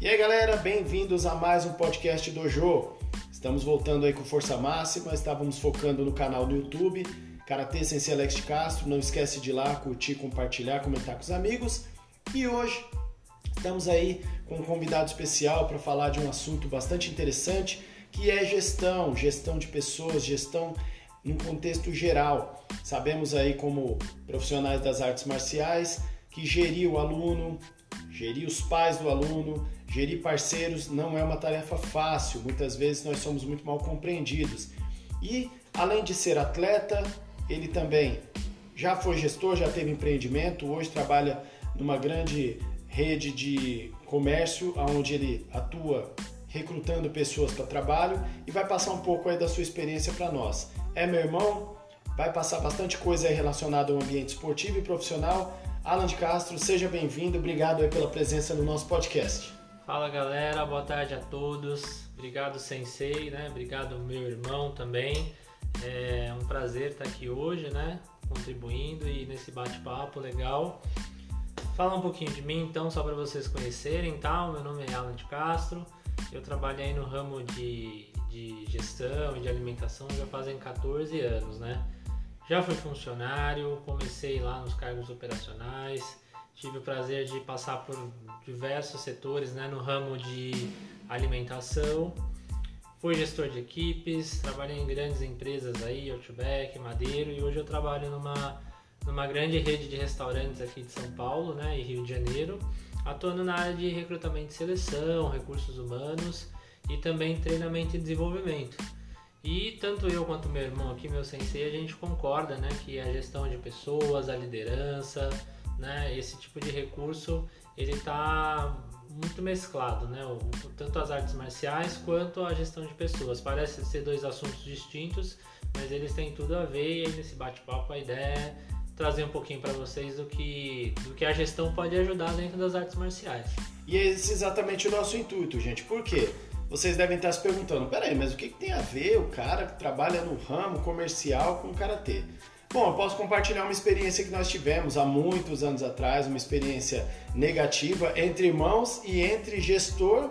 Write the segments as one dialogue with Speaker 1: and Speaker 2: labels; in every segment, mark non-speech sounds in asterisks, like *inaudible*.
Speaker 1: E aí galera, bem-vindos a mais um podcast Dojo. Estamos voltando aí com força máxima, estávamos focando no canal do YouTube, Karatê Sensei Alex de Castro. Não esquece de ir lá, curtir, compartilhar, comentar com os amigos. E hoje estamos aí com um convidado especial para falar de um assunto bastante interessante, que é gestão, gestão de pessoas, gestão em contexto geral. Sabemos aí como profissionais das artes marciais que gerir o aluno, gerir os pais do aluno, Gerir parceiros não é uma tarefa fácil, muitas vezes nós somos muito mal compreendidos. E além de ser atleta, ele também já foi gestor, já teve empreendimento, hoje trabalha numa grande rede de comércio onde ele atua recrutando pessoas para trabalho e vai passar um pouco aí da sua experiência para nós. É meu irmão, vai passar bastante coisa aí relacionada ao ambiente esportivo e profissional. Alan de Castro, seja bem-vindo, obrigado aí pela presença no nosso podcast.
Speaker 2: Fala galera, boa tarde a todos. Obrigado Sensei, né? Obrigado meu irmão também. É um prazer estar aqui hoje, né? Contribuindo e nesse bate-papo legal. Falar um pouquinho de mim então, só para vocês conhecerem, tá? Meu nome é Alan de Castro. Eu trabalhei no ramo de, de gestão e de alimentação já fazem 14 anos, né? Já fui funcionário, comecei lá nos cargos operacionais, tive o prazer de passar por diversos setores né, no ramo de alimentação. Fui gestor de equipes, trabalhei em grandes empresas aí, Outback, Madeiro, e hoje eu trabalho numa, numa grande rede de restaurantes aqui de São Paulo né, e Rio de Janeiro, atuando na área de recrutamento e seleção, recursos humanos e também treinamento e desenvolvimento. E tanto eu quanto meu irmão aqui, meu sensei, a gente concorda né, que a gestão de pessoas, a liderança, né, esse tipo de recurso ele está muito mesclado, né? O, tanto as artes marciais quanto a gestão de pessoas. Parece ser dois assuntos distintos, mas eles têm tudo a ver e nesse bate-papo a ideia é trazer um pouquinho para vocês do que, do que a gestão pode ajudar dentro das artes marciais.
Speaker 1: E esse é exatamente o nosso intuito, gente. Por quê? Vocês devem estar se perguntando, peraí, mas o que, que tem a ver o cara que trabalha no ramo comercial com o karatê? Bom, eu posso compartilhar uma experiência que nós tivemos há muitos anos atrás, uma experiência negativa entre irmãos e entre gestor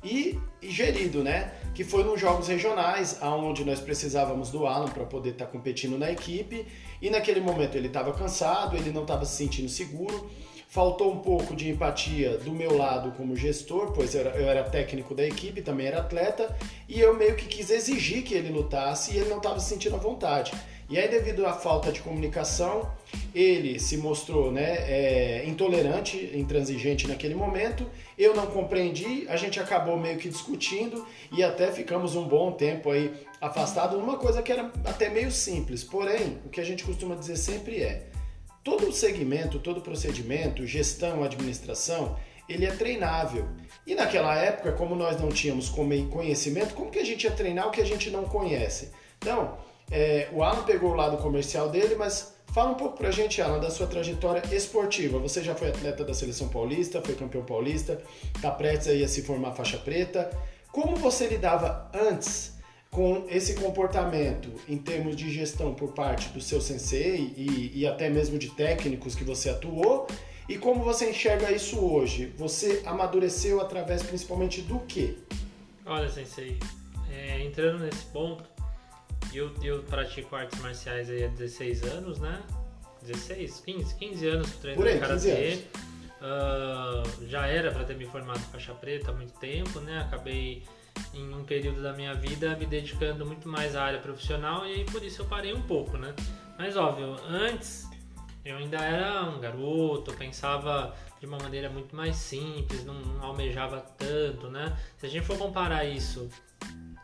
Speaker 1: e, e gerido, né? Que foi nos jogos regionais, onde nós precisávamos do Alan para poder estar tá competindo na equipe. E naquele momento ele estava cansado, ele não estava se sentindo seguro. Faltou um pouco de empatia do meu lado como gestor, pois eu era, eu era técnico da equipe, também era atleta, e eu meio que quis exigir que ele lutasse e ele não estava se sentindo à vontade. E aí, devido à falta de comunicação, ele se mostrou né, é, intolerante, intransigente naquele momento. Eu não compreendi, a gente acabou meio que discutindo e até ficamos um bom tempo aí afastado numa coisa que era até meio simples. Porém, o que a gente costuma dizer sempre é: todo segmento, todo procedimento, gestão, administração, ele é treinável. E naquela época, como nós não tínhamos conhecimento, como que a gente ia treinar o que a gente não conhece? Então, é, o Alan pegou o lado comercial dele, mas fala um pouco pra gente, Alan, da sua trajetória esportiva. Você já foi atleta da seleção paulista, foi campeão paulista, tá prestes aí a se formar faixa preta. Como você lidava antes com esse comportamento em termos de gestão por parte do seu sensei e, e até mesmo de técnicos que você atuou? E como você enxerga isso hoje? Você amadureceu através principalmente do quê?
Speaker 2: Olha, sensei, é, entrando nesse ponto, eu, eu pratico artes marciais aí há 16 anos, né? 16, 15, 15 anos treinando karatê. Uh, já era para ter me formado faixa preta há muito tempo, né? Acabei em um período da minha vida me dedicando muito mais à área profissional e aí por isso eu parei um pouco, né? Mas óbvio, antes eu ainda era um garoto, pensava de uma maneira muito mais simples, não, não almejava tanto, né? Se a gente for comparar isso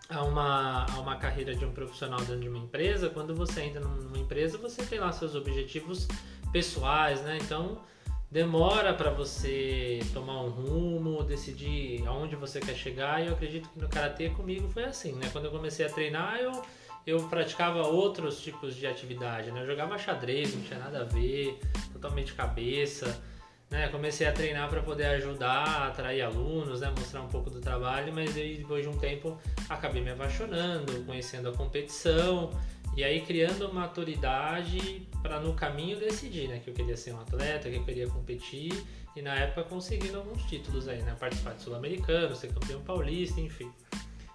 Speaker 2: a uma, a uma carreira de um profissional dentro de uma empresa, quando você entra numa empresa, você tem lá seus objetivos pessoais, né? Então demora para você tomar um rumo, decidir aonde você quer chegar. E eu acredito que no karatê comigo foi assim, né? Quando eu comecei a treinar, eu eu praticava outros tipos de atividade, né? Eu jogava xadrez, não tinha nada a ver, totalmente cabeça. Né, comecei a treinar para poder ajudar atrair alunos, né, mostrar um pouco do trabalho, mas depois de um tempo acabei me apaixonando, conhecendo a competição E aí criando maturidade para no caminho decidir, né? Que eu queria ser um atleta, que eu queria competir e na época conseguindo alguns títulos aí, né? Participar de Sul-Americano, ser campeão paulista, enfim.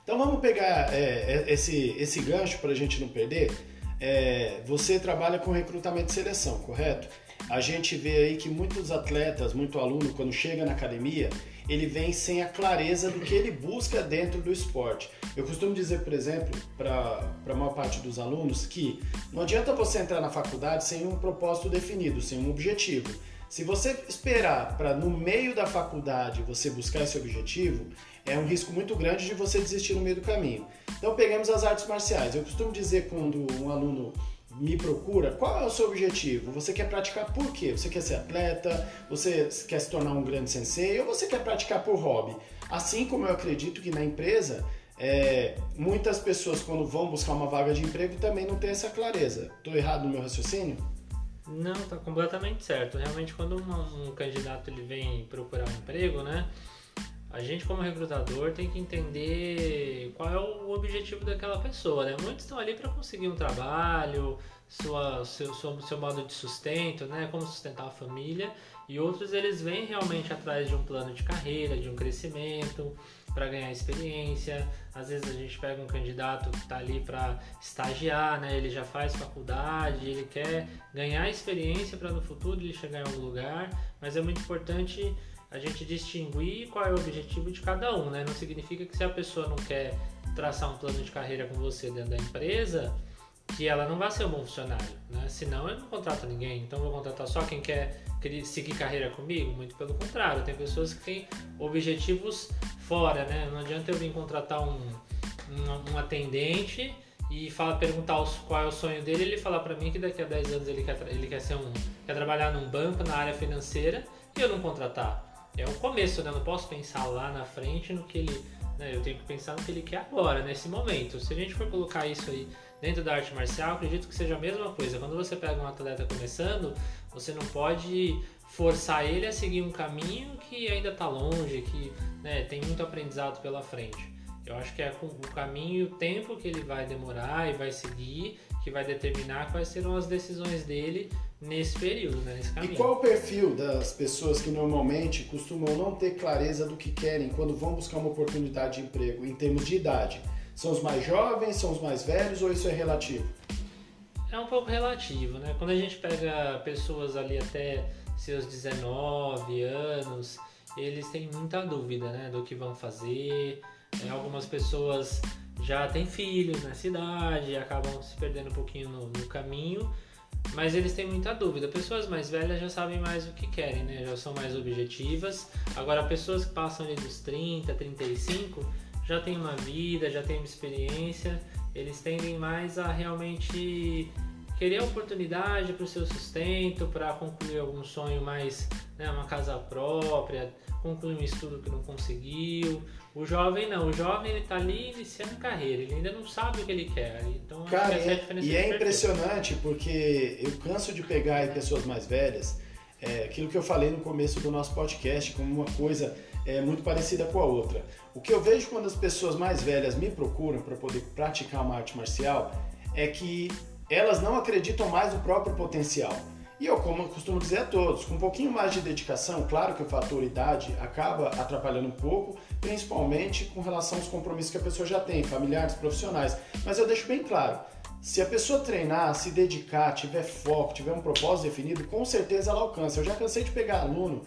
Speaker 1: Então vamos pegar é, é esse, esse gancho para a gente não perder. É, você trabalha com recrutamento e seleção, correto? A gente vê aí que muitos atletas, muito aluno, quando chega na academia, ele vem sem a clareza do que ele busca dentro do esporte. Eu costumo dizer, por exemplo, para a maior parte dos alunos, que não adianta você entrar na faculdade sem um propósito definido, sem um objetivo. Se você esperar para no meio da faculdade você buscar esse objetivo, é um risco muito grande de você desistir no meio do caminho. Então pegamos as artes marciais. Eu costumo dizer quando um aluno me procura, qual é o seu objetivo? Você quer praticar por quê? Você quer ser atleta? Você quer se tornar um grande sensei? Ou você quer praticar por hobby? Assim como eu acredito que na empresa, é, muitas pessoas quando vão buscar uma vaga de emprego também não têm essa clareza. Estou errado no meu raciocínio?
Speaker 2: Não, está completamente certo. Realmente quando um, um candidato ele vem procurar um emprego, né? A gente como recrutador tem que entender qual é o objetivo daquela pessoa, né? Muitos estão ali para conseguir um trabalho, sua, seu, seu, seu modo de sustento, né? Como sustentar a família, e outros eles vêm realmente atrás de um plano de carreira, de um crescimento, para ganhar experiência. Às vezes a gente pega um candidato que está ali para estagiar, né? Ele já faz faculdade, ele quer ganhar experiência para no futuro ele chegar em algum lugar, mas é muito importante a gente distinguir qual é o objetivo de cada um, né? Não significa que se a pessoa não quer traçar um plano de carreira com você dentro da empresa, que ela não vai ser um bom funcionário, né? Senão eu não contrato ninguém, então vou contratar só quem quer seguir carreira comigo? Muito pelo contrário, tem pessoas que têm objetivos fora, né? Não adianta eu vir contratar um, um, um atendente e fala, perguntar os, qual é o sonho dele, ele falar para mim que daqui a 10 anos ele quer, ele quer ser um quer trabalhar num banco na área financeira e eu não contratar é o começo, né? Eu não posso pensar lá na frente no que ele. Né? Eu tenho que pensar no que ele quer agora, nesse momento. Se a gente for colocar isso aí dentro da arte marcial, acredito que seja a mesma coisa. Quando você pega um atleta começando, você não pode forçar ele a seguir um caminho que ainda está longe, que né, tem muito aprendizado pela frente. Eu acho que é o caminho e o tempo que ele vai demorar e vai seguir que vai determinar quais serão as decisões dele nesse período, né, nesse caminho.
Speaker 1: E qual o perfil das pessoas que normalmente costumam não ter clareza do que querem quando vão buscar uma oportunidade de emprego em termos de idade? São os mais jovens, são os mais velhos ou isso é relativo?
Speaker 2: É um pouco relativo, né? Quando a gente pega pessoas ali até seus 19 anos, eles têm muita dúvida, né, do que vão fazer. É, algumas pessoas já têm filhos nessa idade e acabam se perdendo um pouquinho no, no caminho mas eles têm muita dúvida. Pessoas mais velhas já sabem mais o que querem, né? Já são mais objetivas. Agora, pessoas que passam ali dos 30, 35 já têm uma vida, já têm uma experiência. Eles tendem mais a realmente querer oportunidade para o seu sustento, para concluir algum sonho mais, né, uma casa própria, concluir um estudo que não conseguiu, o jovem não, o jovem ele tá ali iniciando carreira, ele ainda não sabe o que ele quer. Então,
Speaker 1: Cara, é, é e é impressionante porque eu canso de pegar pessoas mais velhas, é, aquilo que eu falei no começo do nosso podcast, como uma coisa é, muito parecida com a outra. O que eu vejo quando as pessoas mais velhas me procuram para poder praticar uma arte marcial é que elas não acreditam mais no próprio potencial. E eu, como eu costumo dizer a todos, com um pouquinho mais de dedicação, claro que o fator idade acaba atrapalhando um pouco, principalmente com relação aos compromissos que a pessoa já tem, familiares, profissionais. Mas eu deixo bem claro, se a pessoa treinar, se dedicar, tiver foco, tiver um propósito definido, com certeza ela alcança. Eu já cansei de pegar aluno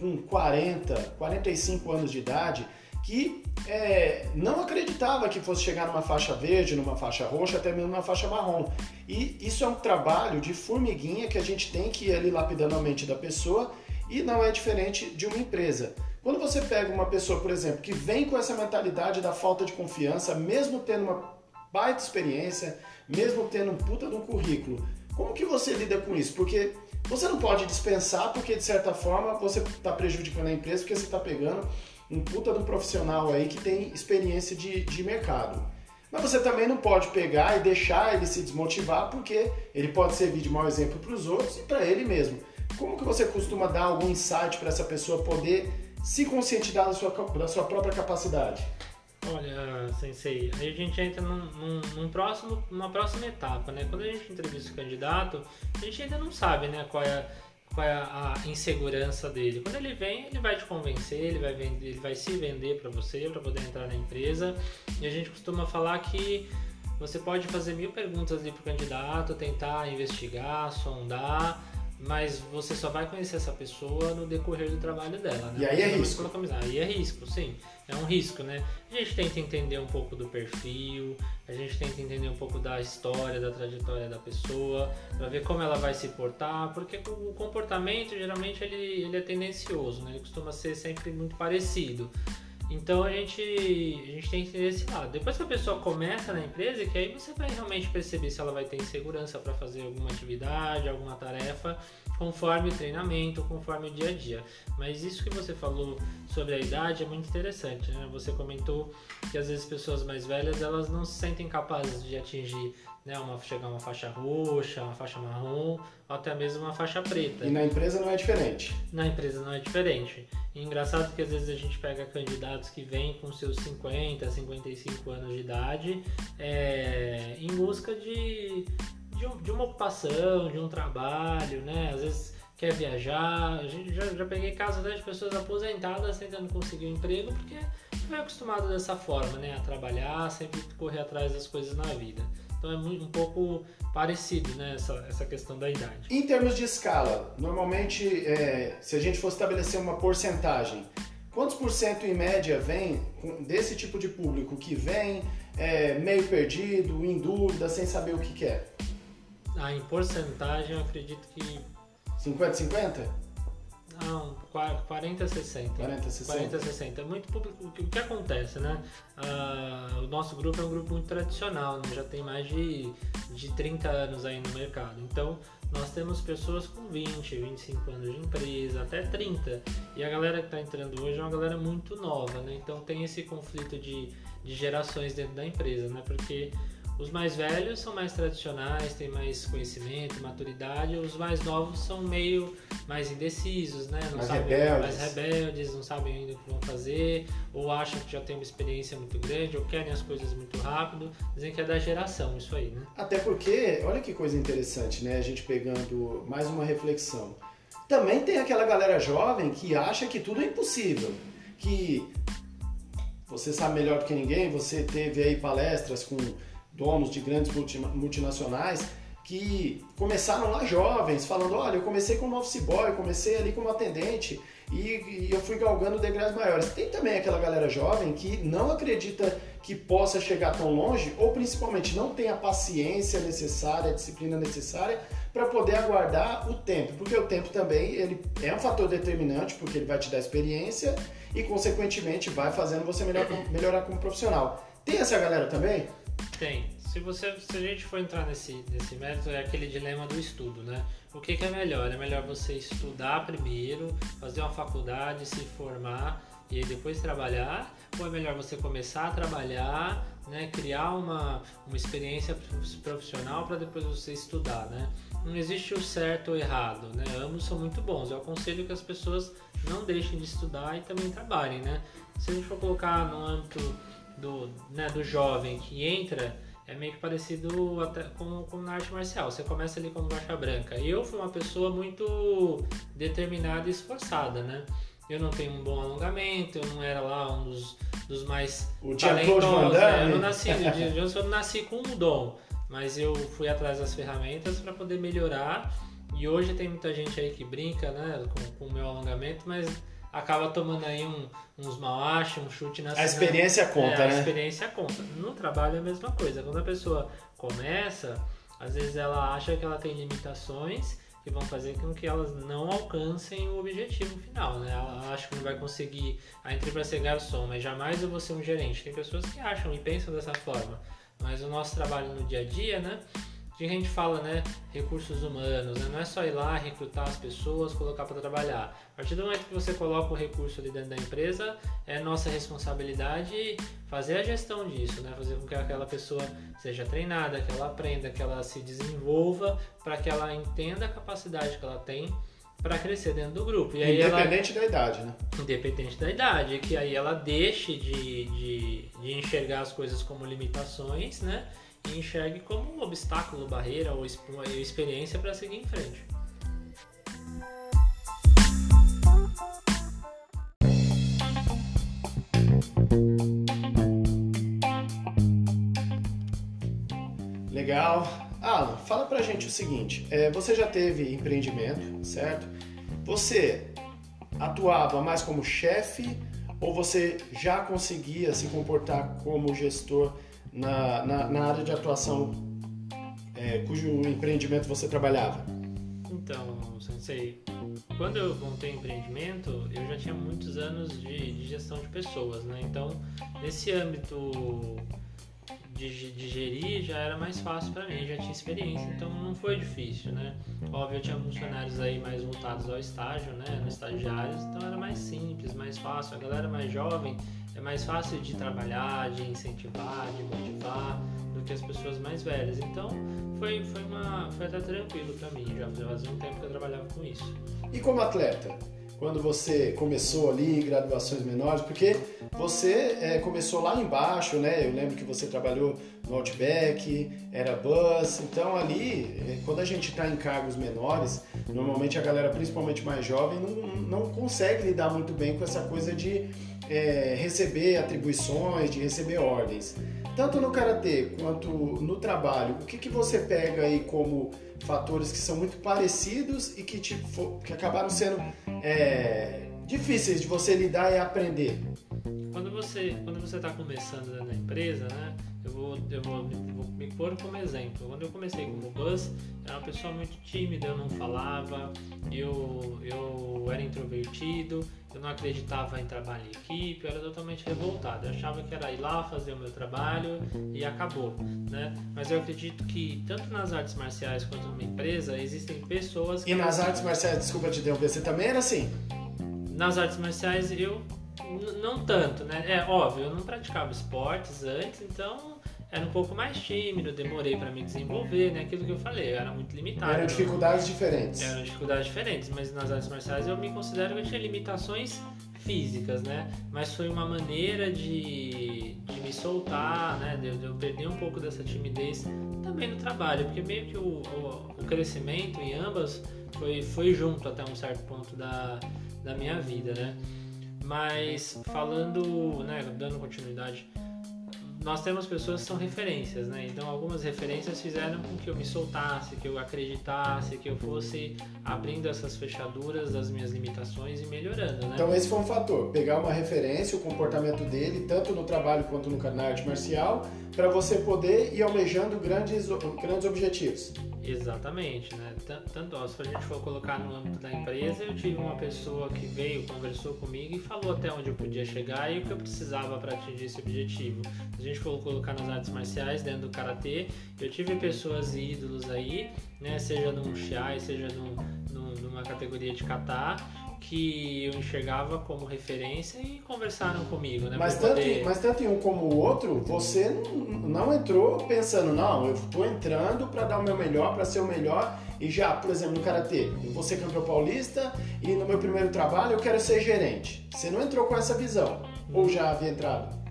Speaker 1: com 40, 45 anos de idade que é, não acreditava que fosse chegar numa faixa verde, numa faixa roxa, até mesmo numa faixa marrom. E isso é um trabalho de formiguinha que a gente tem que ir ali lapidando a mente da pessoa e não é diferente de uma empresa. Quando você pega uma pessoa, por exemplo, que vem com essa mentalidade da falta de confiança, mesmo tendo uma baita experiência, mesmo tendo um puta de um currículo, como que você lida com isso? Porque você não pode dispensar, porque de certa forma você está prejudicando a empresa, porque você está pegando um puta de um profissional aí que tem experiência de, de mercado. Mas você também não pode pegar e deixar ele se desmotivar, porque ele pode servir de mau exemplo para os outros e para ele mesmo. Como que você costuma dar algum insight para essa pessoa poder se conscientizar da sua, da sua própria capacidade?
Speaker 2: Olha, Sensei, aí a gente entra num, num, num, próximo, numa próxima etapa, né? Quando a gente entrevista o candidato, a gente ainda não sabe, né, qual é, qual é a insegurança dele. Quando ele vem, ele vai te convencer, ele vai, vender, ele vai se vender para você, para poder entrar na empresa. E a gente costuma falar que você pode fazer mil perguntas ali pro candidato, tentar investigar, sondar, mas você só vai conhecer essa pessoa no decorrer do trabalho dela, né?
Speaker 1: E aí é risco.
Speaker 2: Aí é risco, sim. É um risco, né? A gente tenta entender um pouco do perfil, a gente tenta entender um pouco da história, da trajetória da pessoa, para ver como ela vai se portar, porque o comportamento geralmente ele, ele é tendencioso, né? Ele costuma ser sempre muito parecido. Então a gente, a gente tem que entender esse lado. Depois que a pessoa começa na empresa, que aí você vai realmente perceber se ela vai ter insegurança para fazer alguma atividade, alguma tarefa, conforme o treinamento, conforme o dia a dia. Mas isso que você falou sobre a idade é muito interessante, né? Você comentou que às vezes pessoas mais velhas elas não se sentem capazes de atingir né, uma, chegar uma faixa roxa, uma faixa marrom, ou até mesmo uma faixa preta.
Speaker 1: E na empresa não é diferente?
Speaker 2: Na empresa não é diferente. E engraçado que às vezes a gente pega candidatos que vêm com seus 50, 55 anos de idade é, em busca de, de, de, uma ocupação, de um trabalho, né? Às vezes quer viajar. A gente já, já peguei casos né, de pessoas aposentadas tentando conseguir um emprego porque foi acostumado dessa forma, né? A trabalhar, sempre correr atrás das coisas na vida. Então é um pouco parecido, né, essa, essa questão da idade.
Speaker 1: Em termos de escala, normalmente, é, se a gente for estabelecer uma porcentagem, quantos por cento em média vem desse tipo de público que vem é, meio perdido, em dúvida, sem saber o que quer?
Speaker 2: Ah, em porcentagem, eu acredito que.
Speaker 1: 50-50?
Speaker 2: Não, 40 60.
Speaker 1: 40 60.
Speaker 2: 40 60. É muito público. O que, o que acontece, né? Ah, o nosso grupo é um grupo muito tradicional, né? já tem mais de, de 30 anos aí no mercado. Então, nós temos pessoas com 20, 25 anos de empresa, até 30. E a galera que está entrando hoje é uma galera muito nova, né? Então tem esse conflito de, de gerações dentro da empresa, né? Porque os mais velhos são mais tradicionais, têm mais conhecimento, maturidade. Os mais novos são meio mais indecisos, né?
Speaker 1: Não mais sabem, rebeldes.
Speaker 2: Mais rebeldes, não sabem ainda o que vão fazer, ou acham que já tem uma experiência muito grande, ou querem as coisas muito rápido. Dizem que é da geração isso aí, né?
Speaker 1: Até porque, olha que coisa interessante, né? A gente pegando mais uma reflexão. Também tem aquela galera jovem que acha que tudo é impossível. Que você sabe melhor do que ninguém, você teve aí palestras com donos de grandes multinacionais que começaram lá jovens, falando, olha, eu comecei como office boy, comecei ali como atendente e, e, eu fui galgando degraus maiores. Tem também aquela galera jovem que não acredita que possa chegar tão longe ou principalmente não tem a paciência necessária, a disciplina necessária para poder aguardar o tempo, porque o tempo também ele é um fator determinante, porque ele vai te dar experiência e consequentemente vai fazendo você melhor, melhorar como profissional. Tem essa galera também?
Speaker 2: Tem. Se, você, se a gente for entrar nesse, nesse mérito, é aquele dilema do estudo, né? O que, que é melhor? É melhor você estudar primeiro, fazer uma faculdade, se formar e depois trabalhar? Ou é melhor você começar a trabalhar, né, criar uma, uma experiência profissional para depois você estudar, né? Não existe o certo ou errado, né? Ambos são muito bons. Eu aconselho que as pessoas não deixem de estudar e também trabalhem, né? Se a gente for colocar no âmbito do, né, do jovem que entra é meio que parecido até com, com na arte marcial. Você começa ali como faixa branca. Eu fui uma pessoa muito determinada e esforçada, né? Eu não tenho um bom alongamento, eu não era lá um dos, dos mais
Speaker 1: o talentosos. Né?
Speaker 2: Eu não nasci, *laughs* eu não nasci com um dom, mas eu fui atrás das ferramentas para poder melhorar. E hoje tem muita gente aí que brinca, né, com, com o meu alongamento, mas acaba tomando aí um, uns mal um chute na
Speaker 1: A experiência conta,
Speaker 2: é,
Speaker 1: né?
Speaker 2: A experiência conta. No trabalho é a mesma coisa. Quando a pessoa começa, às vezes ela acha que ela tem limitações que vão fazer com que elas não alcancem o objetivo final, né? Ela acha que não vai conseguir, ah, entrei para ser garçom, mas jamais eu vou ser um gerente. Tem pessoas que acham e pensam dessa forma. Mas o nosso trabalho no dia a dia, né? Que a gente fala, né? Recursos humanos, né? Não é só ir lá, recrutar as pessoas, colocar para trabalhar. A partir do momento que você coloca o recurso ali dentro da empresa, é nossa responsabilidade fazer a gestão disso, né? Fazer com que aquela pessoa seja treinada, que ela aprenda, que ela se desenvolva, para que ela entenda a capacidade que ela tem para crescer dentro do grupo.
Speaker 1: E aí independente ela, da idade, né?
Speaker 2: Independente da idade, que aí ela deixe de, de, de enxergar as coisas como limitações, né? E enxergue como um obstáculo, barreira ou experiência para seguir em frente.
Speaker 1: Legal. Alan, fala pra gente o seguinte: é, você já teve empreendimento, certo? Você atuava mais como chefe ou você já conseguia se comportar como gestor na, na, na área de atuação é, cujo empreendimento você trabalhava?
Speaker 2: Então, Sensei, quando eu montei o empreendimento, eu já tinha muitos anos de, de gestão de pessoas, né? Então, nesse âmbito de, de gerir já era mais fácil para mim, já tinha experiência, então não foi difícil, né? Óbvio, eu tinha funcionários aí mais voltados ao estágio, né? No estagiários, então era mais simples, mais fácil. A galera mais jovem é mais fácil de trabalhar, de incentivar, de motivar do que as pessoas mais velhas. Então foi, foi, uma, foi até tranquilo para mim, já fazia um tempo que eu trabalhava com isso.
Speaker 1: E como atleta? Quando você começou ali em graduações menores, porque você é, começou lá embaixo, né? Eu lembro que você trabalhou no Outback, era bus, então ali, é, quando a gente está em cargos menores, normalmente a galera, principalmente mais jovem, não, não consegue lidar muito bem com essa coisa de é, receber atribuições, de receber ordens. Tanto no karatê quanto no trabalho, o que, que você pega aí como fatores que são muito parecidos e que, te, que acabaram sendo é, difíceis de você lidar e aprender?
Speaker 2: Quando você quando você está começando na empresa, né? Eu vou, eu vou, vou, me pôr como exemplo. Quando eu comecei como bus, era uma pessoa muito tímida, eu não falava, eu, eu era introvertido, eu não acreditava em trabalho em equipe, eu era totalmente revoltado. Eu achava que era ir lá fazer o meu trabalho e acabou, né? Mas eu acredito que tanto nas artes marciais quanto numa empresa existem pessoas que...
Speaker 1: E nas artes marciais, desculpa te interromper, você também era assim?
Speaker 2: Nas artes marciais eu não tanto, né? É óbvio, eu não praticava esportes antes, então era um pouco mais tímido, demorei para me desenvolver, né? Aquilo que eu falei, eu era muito limitado.
Speaker 1: Eram dificuldades diferentes.
Speaker 2: Eram dificuldades diferentes, mas nas artes marciais eu me considero que eu tinha limitações físicas, né? Mas foi uma maneira de, de me soltar, né? De, de, eu perder um pouco dessa timidez também no trabalho, porque meio que o, o, o crescimento em ambas foi, foi junto até um certo ponto da, da minha vida, né? Mas falando, né, dando continuidade nós temos pessoas que são referências, né? Então algumas referências fizeram com que eu me soltasse, que eu acreditasse, que eu fosse abrindo essas fechaduras das minhas limitações e melhorando, né?
Speaker 1: Então esse foi um fator, pegar uma referência, o comportamento dele, tanto no trabalho quanto no na arte marcial, para você poder ir almejando grandes, grandes objetivos.
Speaker 2: Exatamente, né? Tanto ó, se a gente for colocar no âmbito da empresa, eu tive uma pessoa que veio, conversou comigo e falou até onde eu podia chegar e o que eu precisava para atingir esse objetivo. A gente for colocar nas artes marciais, dentro do karatê, eu tive pessoas ídolos aí, né? Seja num shiai, seja num, num, numa categoria de kata, que eu enxergava como referência e conversaram comigo, né?
Speaker 1: Mas, tanto, poder... mas tanto em um como o outro, você não entrou pensando, não, eu estou entrando para dar o meu melhor, para ser o melhor e já, por exemplo, no Karatê, eu vou ser campeão paulista e no meu primeiro trabalho eu quero ser gerente. Você não entrou com essa visão, ou já havia entrado?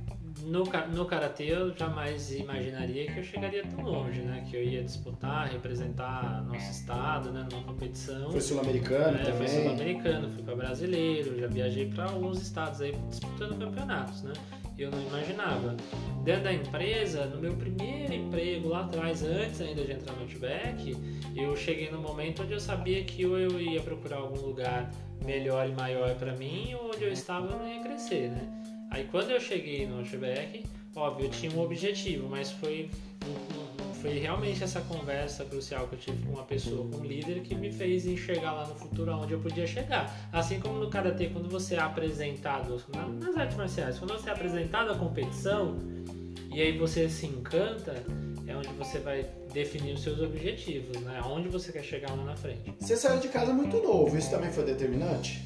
Speaker 2: No, no karatê eu jamais imaginaria que eu chegaria tão longe, né? Que eu ia disputar, representar nosso estado, né? Numa competição.
Speaker 1: Foi sul-americano é, também?
Speaker 2: Foi sul-americano, fui para brasileiro, já viajei para alguns estados aí disputando campeonatos, né? Eu não imaginava. Dentro da empresa, no meu primeiro emprego lá atrás, antes ainda de entrar no Outback, eu cheguei no momento onde eu sabia que ou eu ia procurar algum lugar melhor e maior para mim, ou onde eu estava eu não ia crescer, né? Aí quando eu cheguei no Outback, óbvio, eu tinha um objetivo, mas foi, foi realmente essa conversa crucial que eu tive com uma pessoa, com um líder, que me fez enxergar lá no futuro aonde eu podia chegar. Assim como no Karatê, quando você é apresentado, nas artes marciais, quando você é apresentado à competição, e aí você se encanta, é onde você vai definir os seus objetivos, né? Aonde você quer chegar lá na frente.
Speaker 1: Você saiu de casa muito novo, isso também foi determinante?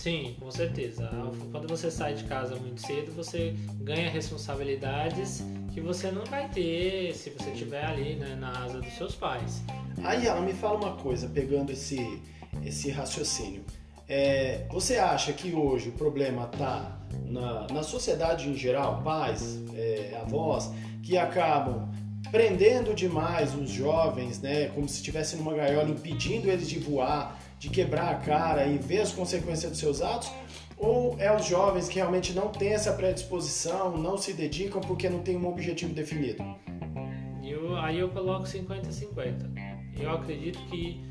Speaker 2: Sim, com certeza. Quando você sai de casa muito cedo, você ganha responsabilidades que você não vai ter se você estiver ali né, na asa dos seus pais.
Speaker 1: Aí ela me fala uma coisa, pegando esse, esse raciocínio. É, você acha que hoje o problema está na, na sociedade em geral, pais, é, avós, que acabam prendendo demais os jovens, né, como se estivessem numa gaiola, impedindo eles de voar, de quebrar a cara e ver as consequências dos seus atos? Ou é os jovens que realmente não têm essa predisposição, não se dedicam porque não tem um objetivo definido?
Speaker 2: Eu, aí eu coloco 50-50. Eu acredito que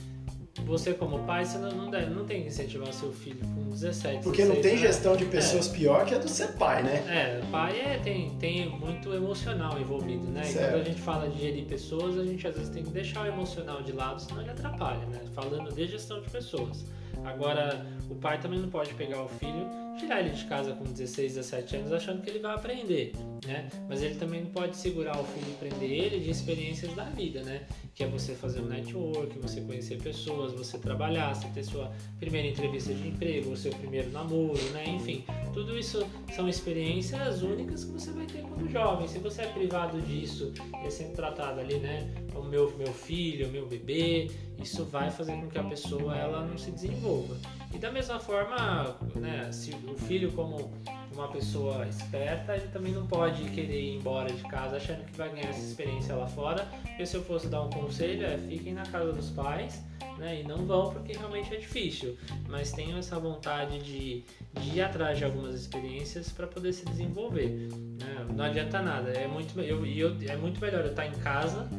Speaker 2: você como pai, você não, deve, não tem que incentivar seu filho com 17,
Speaker 1: Porque
Speaker 2: 16,
Speaker 1: não tem
Speaker 2: né?
Speaker 1: gestão de pessoas
Speaker 2: É.
Speaker 1: pior que a do ser pai, né?
Speaker 2: É, pai é, tem, tem muito emocional envolvido, né? E
Speaker 1: Certo.
Speaker 2: quando a gente fala de gerir pessoas, a gente às vezes tem que deixar o emocional de lado, senão ele atrapalha, né? Falando de gestão de pessoas. Agora, o pai também não pode pegar o filho, tirar ele de casa com 16, 17 anos achando que ele vai aprender, né? Mas ele também não pode segurar o filho e prender ele de experiências da vida, né? Que é você fazer um network, você conhecer pessoas, você trabalhar, você ter sua primeira entrevista de emprego, o seu primeiro namoro, né? Enfim, tudo isso são experiências únicas que você vai ter quando jovem. Se você é privado disso é sempre tratado ali, né? Meu, meu filho, meu bebê, isso vai fazer com que a pessoa ela não se desenvolva. E da mesma forma, né? Se o filho como uma pessoa esperta, ele também não pode querer ir embora de casa achando que vai ganhar essa experiência lá fora. Se eu fosse dar um conselho, é fiquem na casa dos pais, né? E não vão porque realmente é difícil. Mas tenham essa vontade de, de ir atrás de algumas experiências para poder se desenvolver. Né? Não adianta nada. É muito, eu, eu, é muito melhor eu estar em casa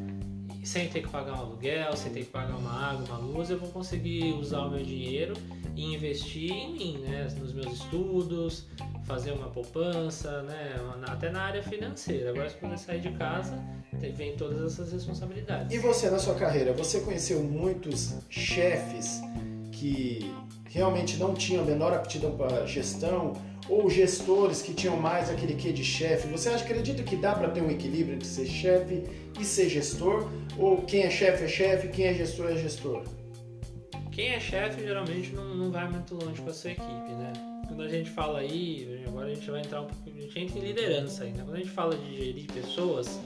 Speaker 2: sem ter que pagar um aluguel, sem ter que pagar uma água, uma luz, eu vou conseguir usar o meu dinheiro e investir em mim, né? Nos meus estudos, fazer uma poupança, né? Até na área financeira. Agora, se puder sair de casa, vem todas essas responsabilidades.
Speaker 1: E você, na sua carreira, você conheceu muitos chefes que realmente não tinham a menor aptidão para gestão ou gestores que tinham mais aquele quê de chefe? Você acredita que dá para ter um equilíbrio entre ser chefe e ser gestor? Ou quem é chefe é chefe, quem é gestor é gestor?
Speaker 2: Quem é chefe geralmente não, não vai muito longe com a sua equipe, né? Quando a gente fala aí, agora a gente vai entrar um pouco, a gente entra em liderança aí, né? Quando a gente fala de gerir pessoas,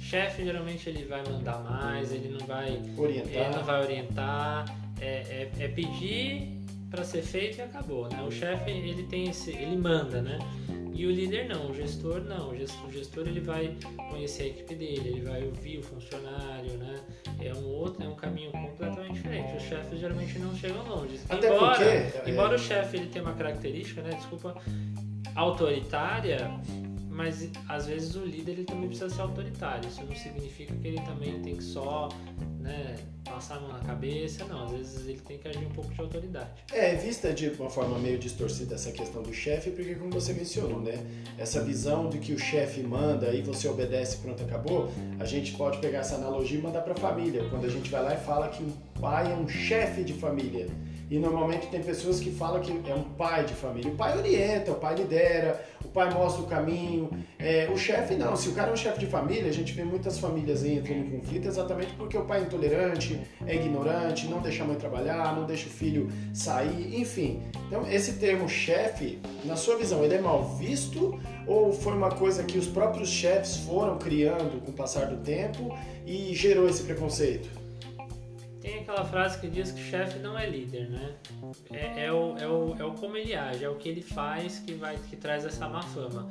Speaker 2: chefe geralmente ele vai mandar mais, ele não vai, ele não
Speaker 1: Orientar?
Speaker 2: vai orientar, é, é, é pedir para ser feito e acabou, né? O chefe ele tem esse, ele manda, né? E o líder não, o gestor não. O gestor, o gestor ele vai conhecer a equipe dele, ele vai ouvir o funcionário, né? É um outro, é um caminho completamente diferente. Os chefes geralmente não chegam longe.
Speaker 1: Até
Speaker 2: embora,
Speaker 1: porque, é-
Speaker 2: embora o chefe ele tenha uma característica, né? Desculpa, autoritária, mas às vezes o líder ele também precisa ser autoritário. Isso não significa que ele também tem que só, né, passar a mão na cabeça. Não, às vezes ele tem que agir um pouco de autoridade.
Speaker 1: É, vista de uma forma meio distorcida essa questão do chefe, porque como você mencionou, né? Essa visão de que o chefe manda e você obedece e pronto, acabou, a gente pode pegar essa analogia e mandar para a família. Quando a gente vai lá e fala que um pai é um chefe de família. E normalmente tem pessoas que falam que é um pai de família. O pai orienta, o pai lidera, o pai mostra o caminho. É, o chefe não. Se o cara é um chefe de família, a gente vê muitas famílias entrando em conflito exatamente porque o pai é intolerante, é ignorante, não deixa a mãe trabalhar, não deixa o filho sair, enfim. Então, esse termo chefe, na sua visão, ele é mal visto ou foi uma coisa que os próprios chefes foram criando com o passar do tempo e gerou esse preconceito?
Speaker 2: Tem aquela frase que diz que chefe não é líder, né? É, é o, é, o, é o como ele age, é o que ele faz que, vai, que traz essa má fama.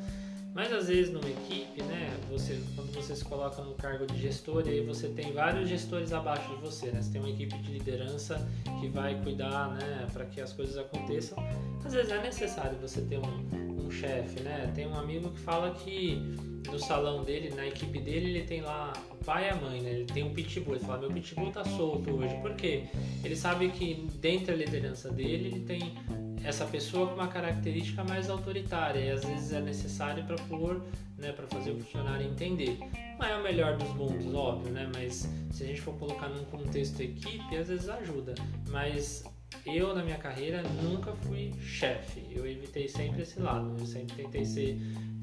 Speaker 2: Mas às vezes numa equipe, né, você, quando você se coloca no cargo de gestor, e aí você tem vários gestores abaixo de você, né? Você tem uma equipe de liderança que vai cuidar, né, para que as coisas aconteçam. Às vezes é necessário você ter um, um chefe, né? Tem um amigo que fala que no salão dele, na equipe dele, ele tem lá o pai e a mãe, né? Ele tem um pitbull. Ele fala: Meu pitbull tá solto hoje. Por quê? Ele sabe que dentro da liderança dele, ele tem essa pessoa com uma característica mais autoritária e às vezes é necessário para pôr, né, para fazer o funcionário entender. Não é o melhor dos mundos, óbvio, né? Mas se a gente for colocar num contexto equipe, às vezes ajuda. Mas eu na minha carreira nunca fui chefe. Eu evitei sempre esse lado. Eu sempre tentei ser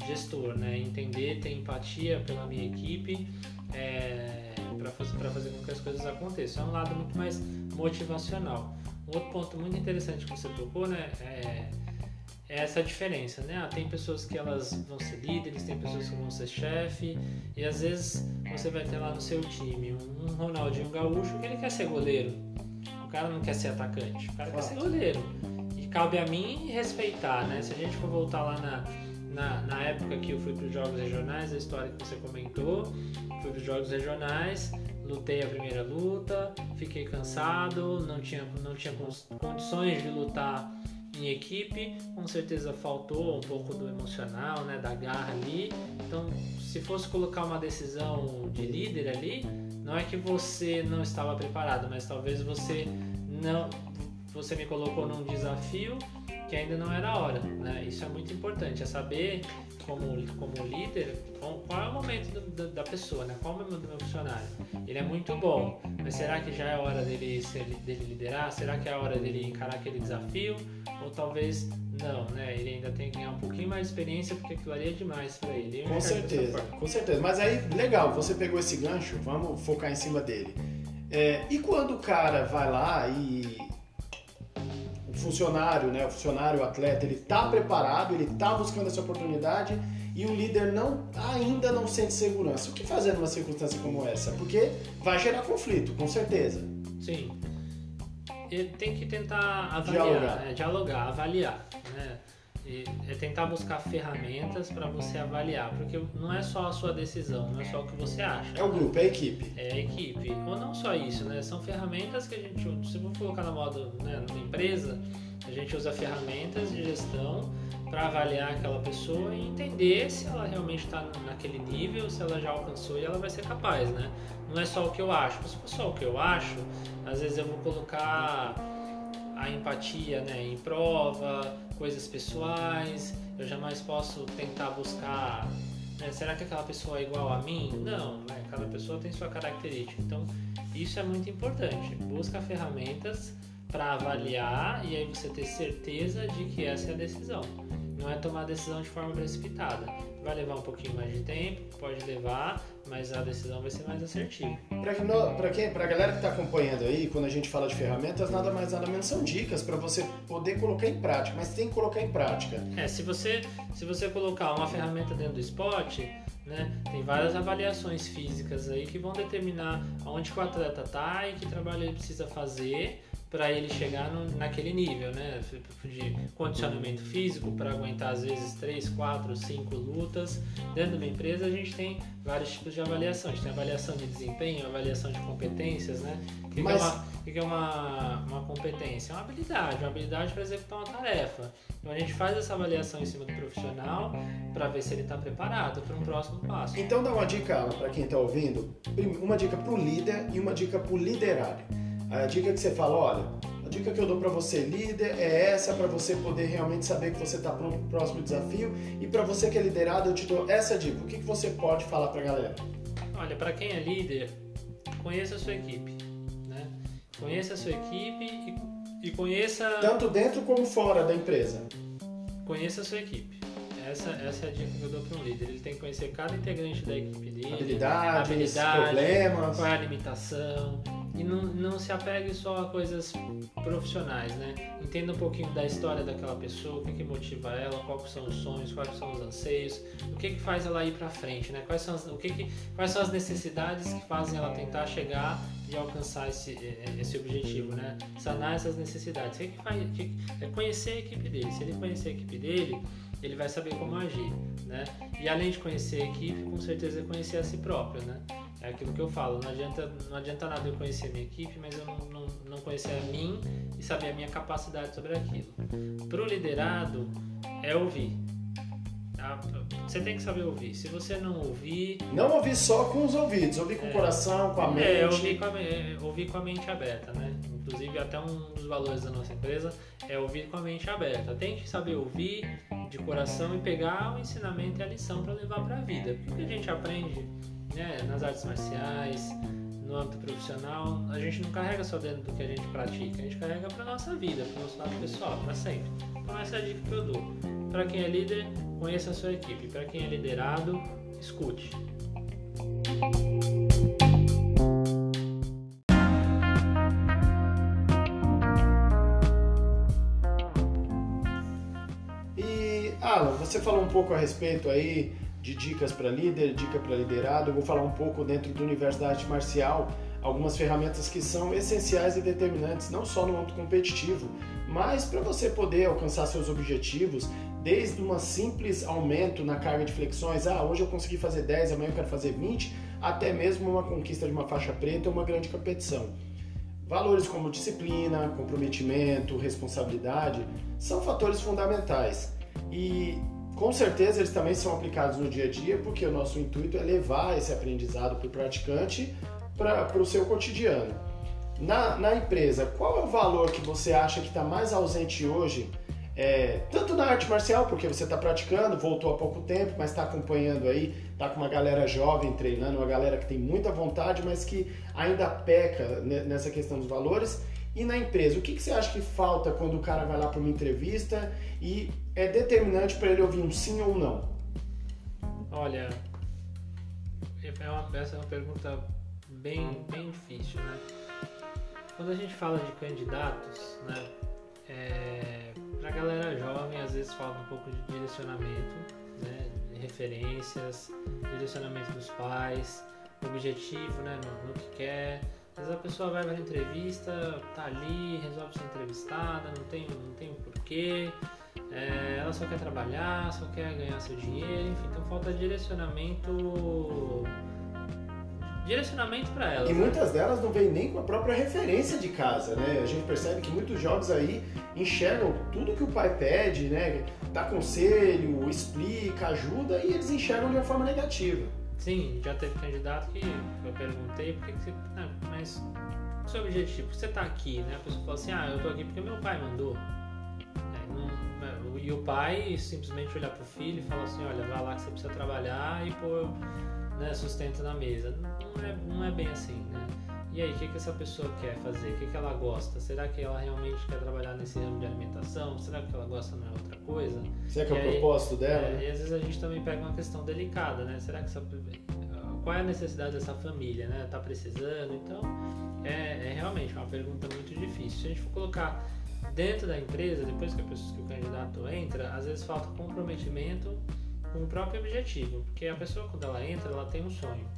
Speaker 2: gestor, né? Entender, ter empatia pela minha equipe. É, para fazer, fazer com que as coisas aconteçam. É um lado muito mais motivacional. Um outro ponto muito interessante que você tocou, né, é, é essa diferença, né? Ah, tem pessoas que elas vão ser líderes, tem pessoas que vão ser chefe, e às vezes você vai ter lá no seu time um Ronaldinho Gaúcho que ele quer ser goleiro. O cara não quer ser atacante, o cara quer ser goleiro. E cabe a mim respeitar, né? Se a gente for voltar lá na, na, na época que eu fui para os Jogos Regionais, a história que você comentou, fui para os Jogos Regionais, lutei a primeira luta, fiquei cansado, não tinha, não tinha condições de lutar em equipe, com certeza faltou um pouco do emocional, né, da garra ali. Então, se fosse colocar uma decisão de líder ali, não é que você não estava preparado, mas talvez você não você me colocou num desafio que ainda não era a hora, né? Isso é muito importante, é saber como, como líder qual é o momento do, da pessoa, né? Qual é o momento do meu funcionário? Ele é muito bom, mas será que já é hora dele, dele liderar? Será que é a hora dele encarar aquele desafio? Ou talvez não, né? Ele ainda tem que ganhar um pouquinho mais de experiência porque aquilo ali é demais para ele.
Speaker 1: com certeza, com certeza. Mas aí, legal, você pegou esse gancho, vamos focar em cima dele. É, e quando o cara vai lá e funcionário, né, o funcionário, o atleta, ele está preparado, ele está buscando essa oportunidade e o líder não ainda não sente segurança. O que fazer numa circunstância como essa? Porque vai gerar conflito, com certeza.
Speaker 2: Sim. Ele tem que tentar avaliar, dialogar, né? dialogar avaliar, né? É tentar buscar ferramentas para você avaliar, porque não é só a sua decisão, não é só o que você acha.
Speaker 1: É o grupo, é a equipe.
Speaker 2: É a equipe. Ou não só isso, né? São ferramentas que a gente, se for colocar na moda, né, numa empresa, a gente usa ferramentas de gestão para avaliar aquela pessoa e entender se ela realmente está naquele nível, se ela já alcançou e ela vai ser capaz, né? Não é só o que eu acho. Se for só o que eu acho, às vezes eu vou colocar a empatia né, em prova, coisas pessoais, eu jamais posso tentar buscar. Né, será que aquela pessoa é igual a mim? Não, né, cada pessoa tem sua característica. Então, isso é muito importante. Busca ferramentas para avaliar e aí você ter certeza de que essa é a decisão. Não é tomar a decisão de forma precipitada. Vai levar um pouquinho mais de tempo, pode levar, mas a decisão vai ser mais assertiva.
Speaker 1: Para quem, para a galera que está acompanhando aí, quando a gente fala de ferramentas, nada mais nada menos são dicas para você poder colocar em prática, mas tem que colocar em prática.
Speaker 2: É, se você se você colocar uma ferramenta dentro do spot, né, tem várias avaliações físicas aí que vão determinar aonde o atleta está e que trabalho ele precisa fazer para ele chegar no, naquele nível, né? De condicionamento físico para aguentar às vezes 3, 4, 5 lutas. Dentro de uma empresa a gente tem vários tipos de avaliação. A gente tem avaliação de desempenho, avaliação de competências, né? O que, Mas... que, é, uma, que é uma, uma competência? É uma habilidade, uma habilidade para executar uma tarefa. Então a gente faz essa avaliação em cima do profissional para ver se ele está preparado para um próximo passo.
Speaker 1: Então dá uma dica para quem está ouvindo, uma dica para o líder e uma dica para o liderário. A dica que você fala, olha, a dica que eu dou para você, líder, é essa para você poder realmente saber que você está pronto para o próximo desafio. E para você que é liderado, eu te dou essa dica. O que, que você pode falar para a galera?
Speaker 2: Olha, para quem é líder, conheça a sua equipe. Né? Conheça a sua equipe e, e conheça.
Speaker 1: Tanto dentro como fora da empresa.
Speaker 2: Conheça a sua equipe. Essa, essa é a dica que eu dou para um líder. Ele tem que conhecer cada integrante da equipe dele.
Speaker 1: Habilidades, habilidade, problemas.
Speaker 2: Qual é a limitação e não, não se apegue só a coisas profissionais, né? Entenda um pouquinho da história daquela pessoa, o que, que motiva ela, quais são os sonhos, quais são os anseios, o que, que faz ela ir para frente, né? Quais são, as, o que que, quais são as necessidades que fazem ela tentar chegar e alcançar esse, esse objetivo, né? Sanar essas necessidades. O que, que faz? Que, é conhecer a equipe dele. Se ele conhecer a equipe dele, ele vai saber como agir, né? E além de conhecer a equipe, com certeza conhecer a si próprio, né? É aquilo que eu falo, não adianta, não adianta nada eu conhecer a minha equipe, mas eu não, não, não conhecer a mim e saber a minha capacidade sobre aquilo. Para o liderado, é ouvir. Tá? Você tem que saber ouvir. Se você não ouvir.
Speaker 1: Não ouvir só com os ouvidos, ouvir com é, o coração, com a mente.
Speaker 2: É, ouvir com a, é, ouvir com a mente aberta, né? Inclusive, até um dos valores da nossa empresa é ouvir com a mente aberta. Tem que saber ouvir de coração e pegar o ensinamento e a lição para levar para a vida. O que a gente aprende né, nas artes marciais, no âmbito profissional, a gente não carrega só dentro do que a gente pratica, a gente carrega para nossa vida, para o nosso lado pessoal, para sempre. Então essa é a dica que eu dou. Para quem é líder, conheça a sua equipe. Para quem é liderado, escute.
Speaker 1: E Alan, você falou um pouco a respeito aí de dicas para líder, dica para liderado. Eu vou falar um pouco dentro do universo da arte marcial. algumas ferramentas que são essenciais e determinantes, não só no âmbito competitivo, mas para você poder alcançar seus objetivos, desde um simples aumento na carga de flexões, ah, hoje eu consegui fazer 10, amanhã eu quero fazer 20, até mesmo uma conquista de uma faixa preta ou uma grande competição. Valores como disciplina, comprometimento, responsabilidade são fatores fundamentais e com certeza eles também são aplicados no dia a dia porque o nosso intuito é levar esse aprendizado para o praticante para o seu cotidiano. Na, na, empresa, qual é o valor que você acha que está mais ausente hoje? É, tanto na arte marcial, porque você está praticando, voltou há pouco tempo, mas está acompanhando aí, está com uma galera jovem treinando, uma galera que tem muita vontade, mas que ainda peca nessa questão dos valores. E na empresa, o que, que você acha que falta quando o cara vai lá para uma entrevista e é determinante para ele ouvir um sim ou um não?
Speaker 2: Olha, é uma, essa é uma pergunta bem, bem difícil, né? Quando a gente fala de candidatos, né, é, a galera jovem às vezes falta um pouco de direcionamento, né, referências, direcionamento dos pais, objetivo, né, no, no que quer. Às vezes a pessoa vai para a entrevista, tá ali, resolve ser entrevistada, não tem, não tem um porquê, é, ela só quer trabalhar, só quer ganhar seu dinheiro, enfim, então falta direcionamento direcionamento para elas.
Speaker 1: E né? muitas delas não vêm nem com a própria referência de casa, né? A gente percebe que muitos jovens aí enxergam tudo que o pai pede, né? Dá conselho, explica, ajuda e eles enxergam de uma forma negativa.
Speaker 2: Sim, já teve candidato que eu perguntei por que você. Não, mas é o seu objetivo? Você está aqui, né? A pessoa fala assim, ah, eu tô aqui porque meu pai mandou. É, não, e o pai simplesmente olhar pro filho e falar assim, olha, vai lá que você precisa trabalhar e pôr né, sustento na mesa. Não é, não é bem assim, né? E aí, o que, que essa pessoa quer fazer? O que, que ela gosta? Será que ela realmente quer trabalhar nesse ramo de alimentação? Será que ela gosta de outra coisa?
Speaker 1: Será que é o propósito dela?
Speaker 2: É, e às vezes a gente também pega uma questão delicada, né? Será que essa, qual é a necessidade dessa família, né? Tá precisando? Então, é, é realmente uma pergunta muito difícil. Se a gente for colocar dentro da empresa, depois que, pessoa, que o candidato entra, às vezes falta comprometimento com o próprio objetivo, porque a pessoa quando ela entra, ela tem um sonho.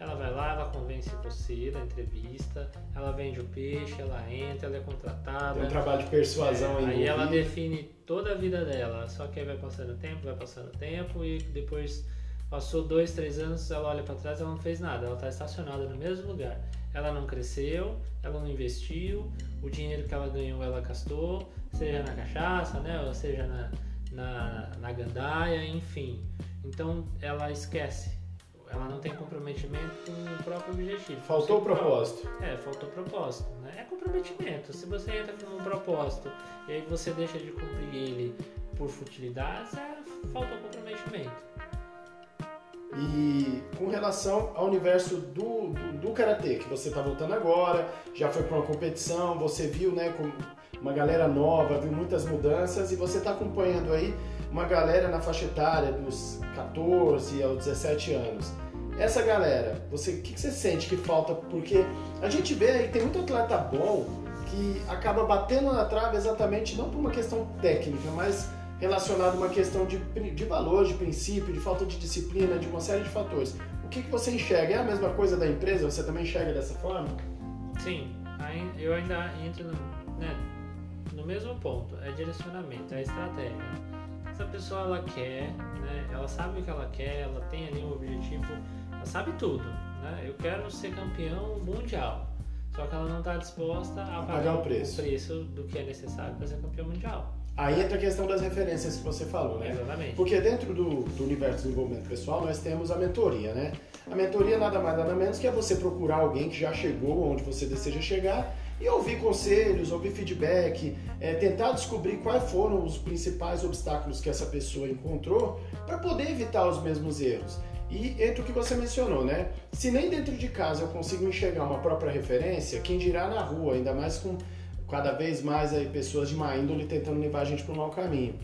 Speaker 2: Ela vai lá, ela convence você da entrevista, ela vende o peixe, ela entra, ela é contratada.
Speaker 1: Tem um trabalho de persuasão
Speaker 2: é, Aí ela define toda a vida dela, só que aí vai passando tempo, vai passando tempo e depois passou dois, três anos, ela olha para trás, ela não fez nada, ela está estacionada no mesmo lugar. Ela não cresceu, ela não investiu, o dinheiro que ela ganhou ela gastou, seja na cachaça, né, ou seja na, na, na gandaia, enfim. Então ela esquece. Ela não tem comprometimento com o próprio objetivo.
Speaker 1: Faltou o propósito.
Speaker 2: É, faltou o propósito. Né? É comprometimento. Se você entra com um propósito e aí você deixa de cumprir ele por futilidades, é, faltou comprometimento.
Speaker 1: E com relação ao universo do, do, do karatê, que você está voltando agora, já foi para uma competição, você viu, né, com uma galera nova, viu muitas mudanças e você está acompanhando aí uma galera na faixa etária dos 14 aos 17 anos. Essa galera, você, o que, que você sente que falta? Porque a gente vê aí, tem muito atleta bom que acaba batendo na trave exatamente não por uma questão técnica, mas relacionado a uma questão de, de valor, de princípio, de falta de disciplina, de uma série de fatores. O que, que você enxerga? É a mesma coisa da empresa? Você também enxerga dessa forma?
Speaker 2: Sim, eu ainda entro né, no mesmo ponto, é direcionamento, é estratégia. Se a pessoa ela quer, né, ela sabe o que ela quer, ela tem ali um objetivo, ela sabe tudo. Né? Eu quero ser campeão mundial. Só que ela não está disposta a pagar, pagar o, preço. o preço do que é necessário para ser campeão mundial.
Speaker 1: Aí entra a questão das referências que você falou, né?
Speaker 2: Exatamente.
Speaker 1: Porque dentro do, do universo do desenvolvimento pessoal nós temos a mentoria, né? A mentoria nada mais nada menos que é você procurar alguém que já chegou onde você deseja chegar e ouvir conselhos, ouvir feedback, é, tentar descobrir quais foram os principais obstáculos que essa pessoa encontrou para poder evitar os mesmos erros. E entre o que você mencionou, né? Se nem dentro de casa eu consigo enxergar uma própria referência, quem dirá na rua, ainda mais com cada vez mais aí, pessoas de má índole tentando levar a gente para um mau caminho.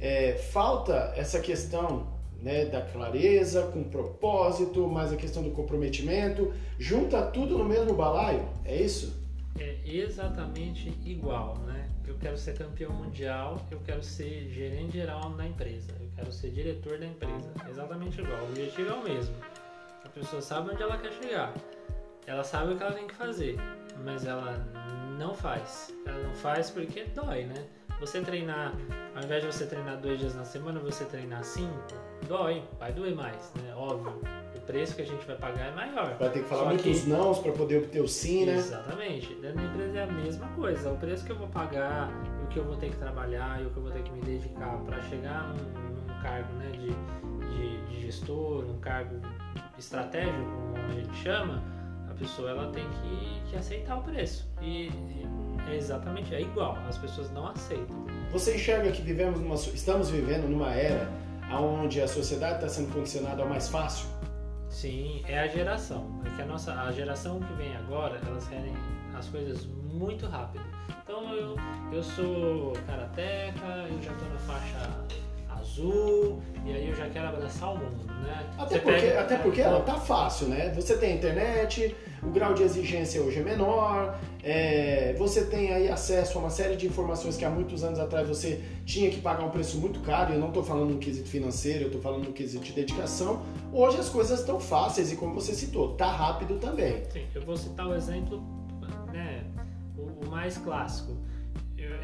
Speaker 1: É, falta essa questão né, da clareza, com propósito, mais a questão do comprometimento, junta tudo no mesmo balaio, é isso?
Speaker 2: É exatamente igual, né? Eu quero ser campeão mundial, eu quero ser gerente geral na empresa, eu quero ser diretor da empresa, exatamente igual, o objetivo é o mesmo. A pessoa sabe onde ela quer chegar. ela sabe o que ela tem que fazer, mas ela não faz. Ela não faz porque dói, né? Você treinar, ao invés de você treinar dois dias na semana, você treinar cinco, dói, vai doer mais, né? Óbvio. O preço que a gente vai pagar é maior.
Speaker 1: Vai ter que falar
Speaker 2: Só
Speaker 1: muitos
Speaker 2: que-
Speaker 1: nãos para poder obter o sim, né?
Speaker 2: Exatamente. Dentro da empresa é a mesma coisa. O preço que eu vou pagar, e o que eu vou ter que trabalhar, e o que eu vou ter que me dedicar para chegar num, num cargo né, de, de, de gestor, um cargo estratégico, como a gente chama, a pessoa ela tem que, que aceitar o preço. E, e é exatamente, é igual. As pessoas não aceitam.
Speaker 1: Você enxerga que vivemos numa, estamos vivendo numa era onde a sociedade está sendo condicionada ao mais fácil?
Speaker 2: Sim, é a geração. É que a nossa a geração que vem agora, elas querem as coisas muito rápido. Então eu, eu sou karateca, eu já tô na faixa azul, e aí eu já quero abraçar o mundo, né?
Speaker 1: Até
Speaker 2: Você
Speaker 1: porque,
Speaker 2: pega-
Speaker 1: até porque ela tá fácil, né? Você tem internet, o grau de exigência hoje é menor, é, você tem aí acesso a uma série de informações que há muitos anos atrás você tinha que pagar um preço muito caro, e eu não estou falando no quesito financeiro, eu estou falando no quesito de dedicação. Hoje as coisas estão fáceis e como você citou, tá rápido também.
Speaker 2: Sim, eu vou citar o exemplo, né, o mais clássico.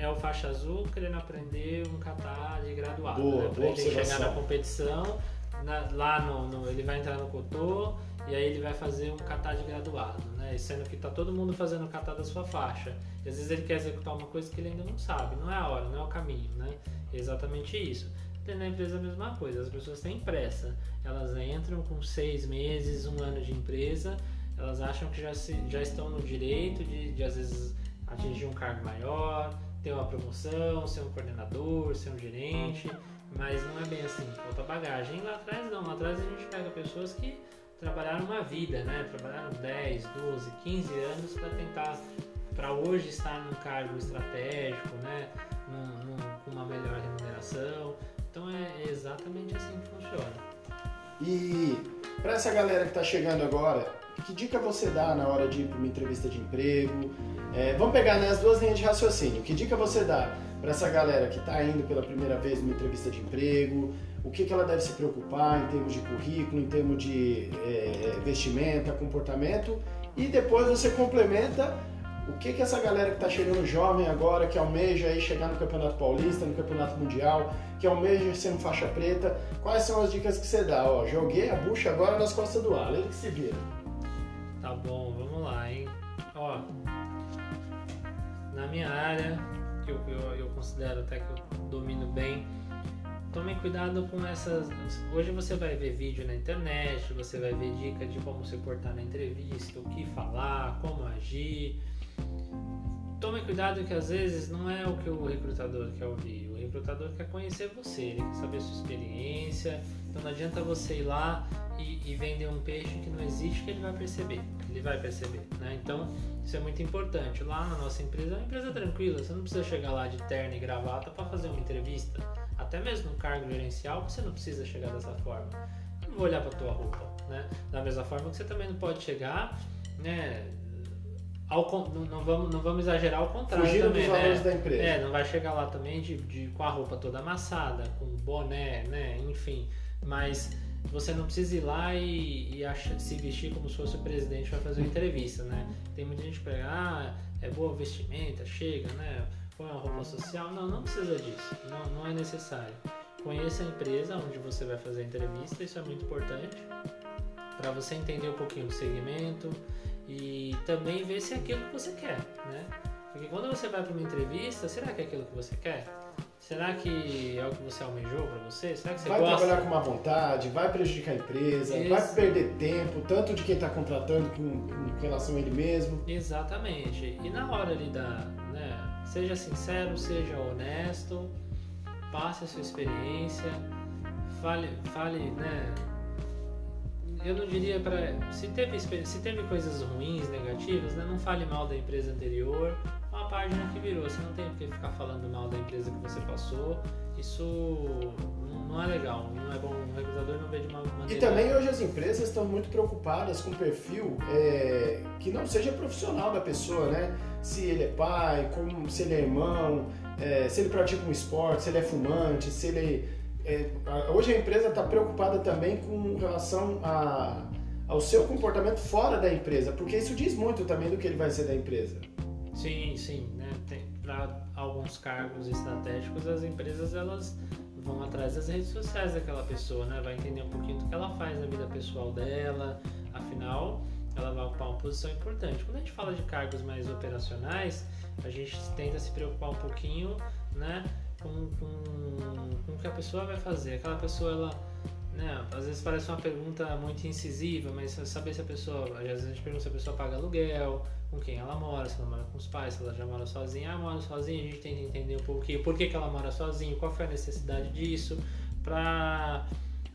Speaker 2: É o faixa azul querendo aprender um kata de graduado.
Speaker 1: Boa,
Speaker 2: né, pra ele chegar
Speaker 1: observação.
Speaker 2: na competição, na- lá no, no- ele vai entrar no Cotô e aí ele vai fazer um kata de graduado, né? E Sendo que tá todo mundo fazendo o kata da sua faixa. E às vezes ele quer executar uma coisa que ele ainda não sabe, não é a hora, não é o caminho, né? É exatamente isso. Dentro da empresa a mesma coisa, as pessoas têm pressa. Elas entram com seis meses, um ano de empresa, elas acham que já, se- já estão no direito de, de, às vezes, atingir um cargo maior, ter uma promoção, ser um coordenador, ser um gerente, mas não é bem assim, falta bagagem. Lá atrás não, lá atrás a gente pega pessoas que trabalharam uma vida, né? Trabalharam 10, 12, 15 anos para tentar, para hoje estar num cargo estratégico, né? Num- num- com uma melhor remuneração. Então é exatamente assim que funciona.
Speaker 1: E para essa galera que está chegando agora, que dica você dá na hora de ir para uma entrevista de emprego? É, vamos pegar né, as duas linhas de raciocínio. Que dica você dá para essa galera que está indo pela primeira vez numa entrevista de emprego? O que, que ela deve se preocupar em termos de currículo, em termos de é, vestimenta, comportamento? E depois você complementa o que, que essa galera que está chegando jovem agora, que almeja aí chegar no Campeonato Paulista, no Campeonato Mundial, que almeja ser um faixa preta, quais são as dicas que você dá? Ó, joguei a bucha agora nas costas do Alan, ele que se vira.
Speaker 2: Tá bom, vamos lá, hein? Ó, na minha área, que eu, eu, eu considero até que eu domino bem, tomem cuidado com essas. Hoje você vai ver vídeo na internet, você vai ver dica de como se portar na entrevista, o que falar, como agir. Tome cuidado que às vezes não é o que o recrutador quer ouvir. O recrutador quer conhecer você, ele quer saber sua experiência. Então não adianta você ir lá e, e vender um peixe que não existe que ele vai perceber. Ele vai perceber, né? Então isso é muito importante. Lá na nossa empresa é uma empresa tranquila. Você não precisa chegar lá de terno e gravata para fazer uma entrevista. Até mesmo no cargo gerencial você não precisa chegar dessa forma. Eu não vou olhar para tua roupa, né? Da mesma forma que você também não pode chegar, né? Ao, não, não vamos, não vamos exagerar ao contrário
Speaker 1: Fugindo
Speaker 2: também,
Speaker 1: dos
Speaker 2: né?
Speaker 1: valores da empresa.
Speaker 2: É, não vai chegar lá também de, de- com a roupa toda amassada, com boné, né? Enfim. Mas você não precisa ir lá e, e acha- se vestir como se fosse o presidente para fazer uma entrevista, né? Tem muita gente que pega, ah, é boa vestimenta, chega, né? Põe uma roupa social. Não, não precisa disso. Não, não é necessário. Conheça a empresa onde você vai fazer a entrevista, isso é muito importante para você entender um pouquinho do segmento e também ver se é aquilo que você quer, né? Porque quando você vai para uma entrevista, será que é aquilo que você quer? Será que é o que você almejou para você? Será que você
Speaker 1: vai
Speaker 2: gosta?
Speaker 1: trabalhar com má vontade, vai prejudicar a empresa,
Speaker 2: Isso.
Speaker 1: vai perder tempo, tanto de quem está contratando com, com relação a ele mesmo.
Speaker 2: Exatamente. E na hora ali da, né, seja sincero, seja honesto, passe a sua experiência, fale, fale, né, eu não diria para se teve se teve coisas ruins, negativas, né, não fale mal da empresa anterior, uma página que virou, você não tem que ficar falando mal da empresa que você passou. Isso não- não é legal, não é bom, o recrutador não vê de uma maneira
Speaker 1: E também hoje as empresas estão muito preocupadas com o perfil é, que não seja profissional da pessoa, né? Se ele é pai, como, se ele é irmão, é, se ele pratica um esporte, se ele é fumante, se ele. É, hoje a empresa está preocupada também com relação a, ao seu comportamento fora da empresa, porque isso diz muito também do que ele vai ser da empresa.
Speaker 2: Sim, sim, né? Para alguns cargos estratégicos, as empresas elas vão atrás das redes sociais daquela pessoa, né? Vai entender um pouquinho do que ela faz na vida pessoal dela, afinal, ela vai ocupar uma posição importante. Quando a gente fala de cargos mais operacionais, a gente tenta se preocupar um pouquinho, né, com, com, que a pessoa vai fazer. Aquela pessoa, ela, né, às vezes parece uma pergunta muito incisiva, mas saber se a pessoa, às vezes a gente pergunta se a pessoa paga aluguel, com quem ela mora, se ela mora com os pais, se ela já mora sozinha. Ah, mora sozinha, a gente tenta entender um pouquinho por que, que ela mora sozinha, qual foi a necessidade disso, pra...